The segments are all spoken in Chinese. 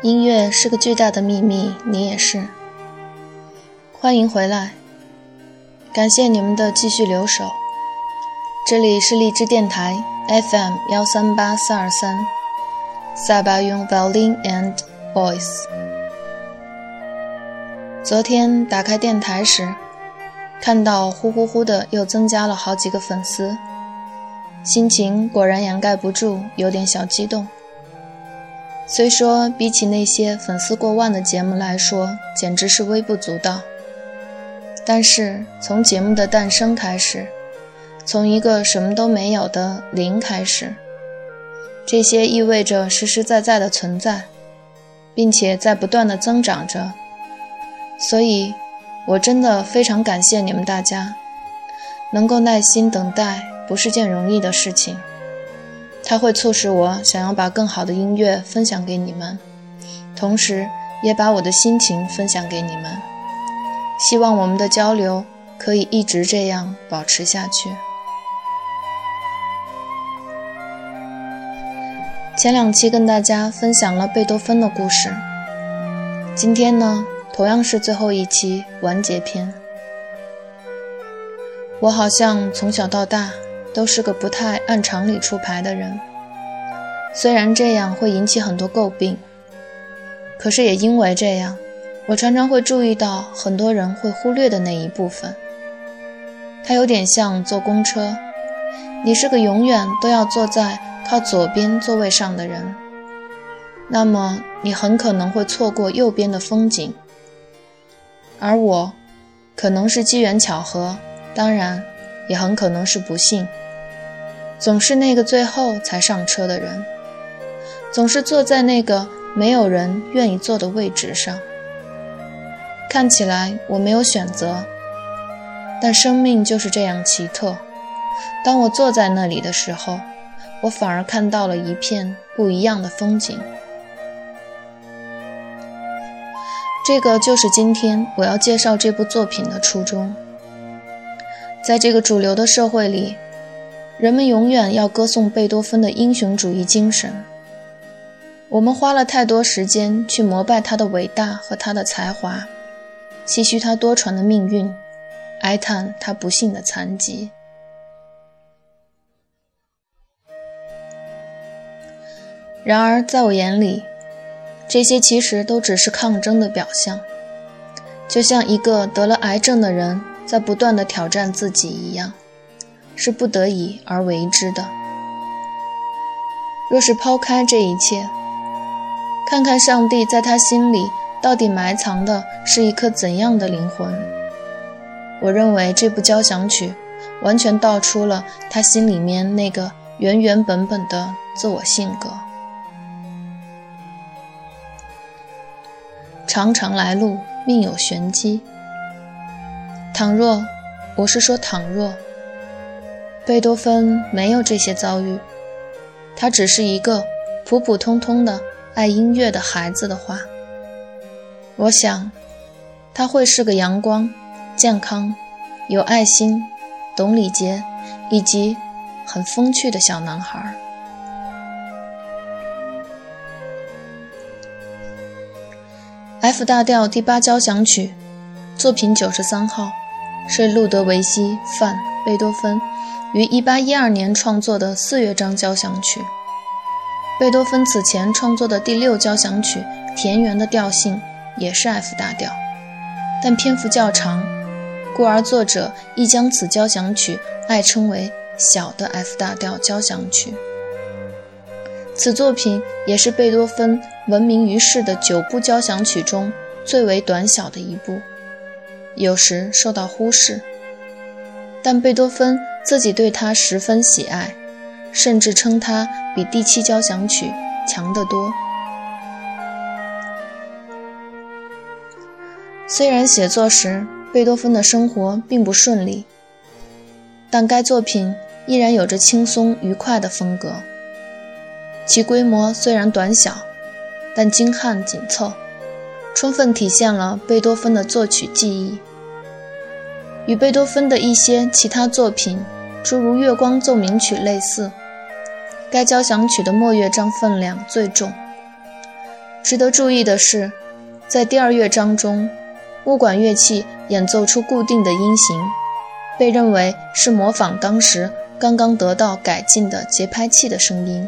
音乐是个巨大的秘密，你也是。欢迎回来，感谢你们的继续留守。这里是荔枝电台 FM 幺三八四二三，萨巴用 Violin and Voice。昨天打开电台时，看到呼呼呼的又增加了好几个粉丝，心情果然掩盖不住有点小激动。虽说比起那些粉丝过万的节目来说，简直是微不足道，但是从节目的诞生开始，从一个什么都没有的零开始，这些意味着实实在在的存在，并且在不断的增长着。所以，我真的非常感谢你们大家，能够耐心等待不是件容易的事情。它会促使我想要把更好的音乐分享给你们，同时也把我的心情分享给你们。希望我们的交流可以一直这样保持下去。前两期跟大家分享了贝多芬的故事，今天呢，同样是最后一期完结篇。我好像从小到大。都是个不太按常理出牌的人，虽然这样会引起很多诟病，可是也因为这样，我常常会注意到很多人会忽略的那一部分。它有点像坐公车，你是个永远都要坐在靠左边座位上的人，那么你很可能会错过右边的风景。而我，可能是机缘巧合，当然。也很可能是不幸，总是那个最后才上车的人，总是坐在那个没有人愿意坐的位置上。看起来我没有选择，但生命就是这样奇特。当我坐在那里的时候，我反而看到了一片不一样的风景。这个就是今天我要介绍这部作品的初衷。在这个主流的社会里，人们永远要歌颂贝多芬的英雄主义精神。我们花了太多时间去膜拜他的伟大和他的才华，唏嘘他多舛的命运，哀叹他不幸的残疾。然而，在我眼里，这些其实都只是抗争的表象，就像一个得了癌症的人。在不断的挑战自己一样，是不得已而为之的。若是抛开这一切，看看上帝在他心里到底埋藏的是一颗怎样的灵魂，我认为这部交响曲完全道出了他心里面那个原原本本的自我性格。常常来路，命有玄机。倘若，我是说，倘若贝多芬没有这些遭遇，他只是一个普普通通的爱音乐的孩子的话，我想他会是个阳光、健康、有爱心、懂礼节以及很风趣的小男孩。F 大调第八交响曲，作品九十三号。是路德维希·范·贝多芬于1812年创作的四乐章交响曲。贝多芬此前创作的第六交响曲田园的调性也是 F 大调，但篇幅较长，故而作者亦将此交响曲爱称为小的 F 大调交响曲。此作品也是贝多芬闻名于世的九部交响曲中最为短小的一部。有时受到忽视，但贝多芬自己对他十分喜爱，甚至称他比第七交响曲强得多。虽然写作时贝多芬的生活并不顺利，但该作品依然有着轻松愉快的风格。其规模虽然短小，但精悍紧凑，充分体现了贝多芬的作曲技艺。与贝多芬的一些其他作品，诸如《月光奏鸣曲》类似，该交响曲的末乐章分量最重。值得注意的是，在第二乐章中，木管乐器演奏出固定的音型，被认为是模仿当时刚刚得到改进的节拍器的声音，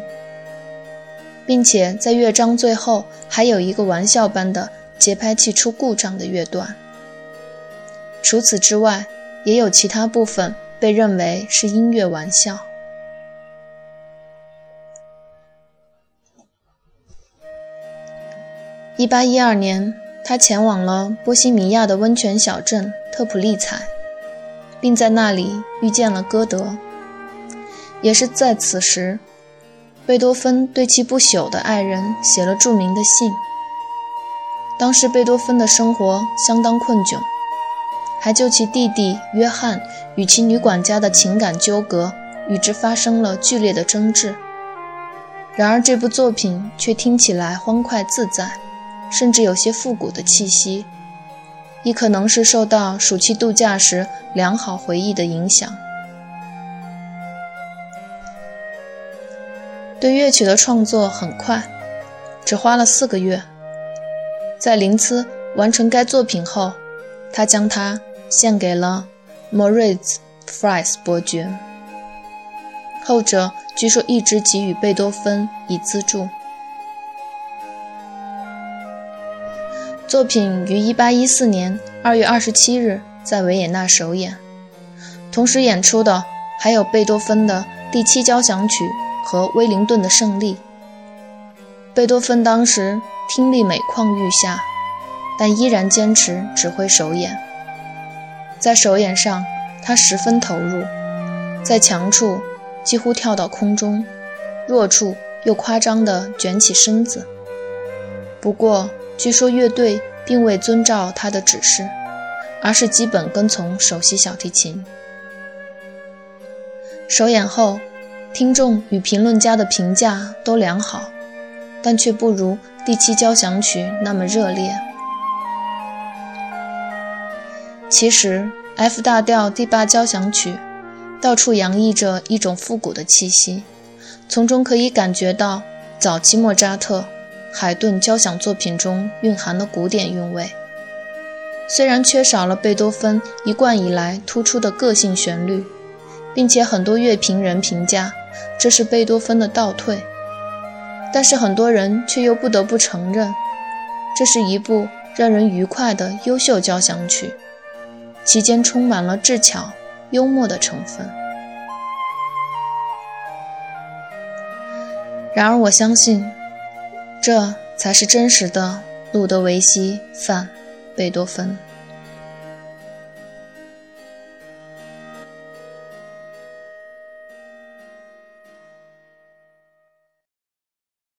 并且在乐章最后还有一个玩笑般的节拍器出故障的乐段。除此之外，也有其他部分被认为是音乐玩笑。一八一二年，他前往了波西米亚的温泉小镇特普利采，并在那里遇见了歌德。也是在此时，贝多芬对其不朽的爱人写了著名的信。当时贝多芬的生活相当困窘。还就其弟弟约翰与其女管家的情感纠葛，与之发生了剧烈的争执。然而这部作品却听起来欢快自在，甚至有些复古的气息，亦可能是受到暑期度假时良好回忆的影响。对乐曲的创作很快，只花了四个月。在林兹完成该作品后，他将它。献给了 Moritz f r i s 伯爵，后者据说一直给予贝多芬以资助。作品于1814年2月27日在维也纳首演，同时演出的还有贝多芬的第七交响曲和威灵顿的胜利。贝多芬当时听力每况愈下，但依然坚持指挥首演。在首演上，他十分投入，在强处几乎跳到空中，弱处又夸张地卷起身子。不过，据说乐队并未遵照他的指示，而是基本跟从首席小提琴。首演后，听众与评论家的评价都良好，但却不如第七交响曲那么热烈。其实，F 大调第八交响曲到处洋溢着一种复古的气息，从中可以感觉到早期莫扎特、海顿交响作品中蕴含的古典韵味。虽然缺少了贝多芬一贯以来突出的个性旋律，并且很多乐评人评价这是贝多芬的倒退，但是很多人却又不得不承认，这是一部让人愉快的优秀交响曲。其间充满了智巧、幽默的成分。然而，我相信，这才是真实的路德维希·范·贝多芬。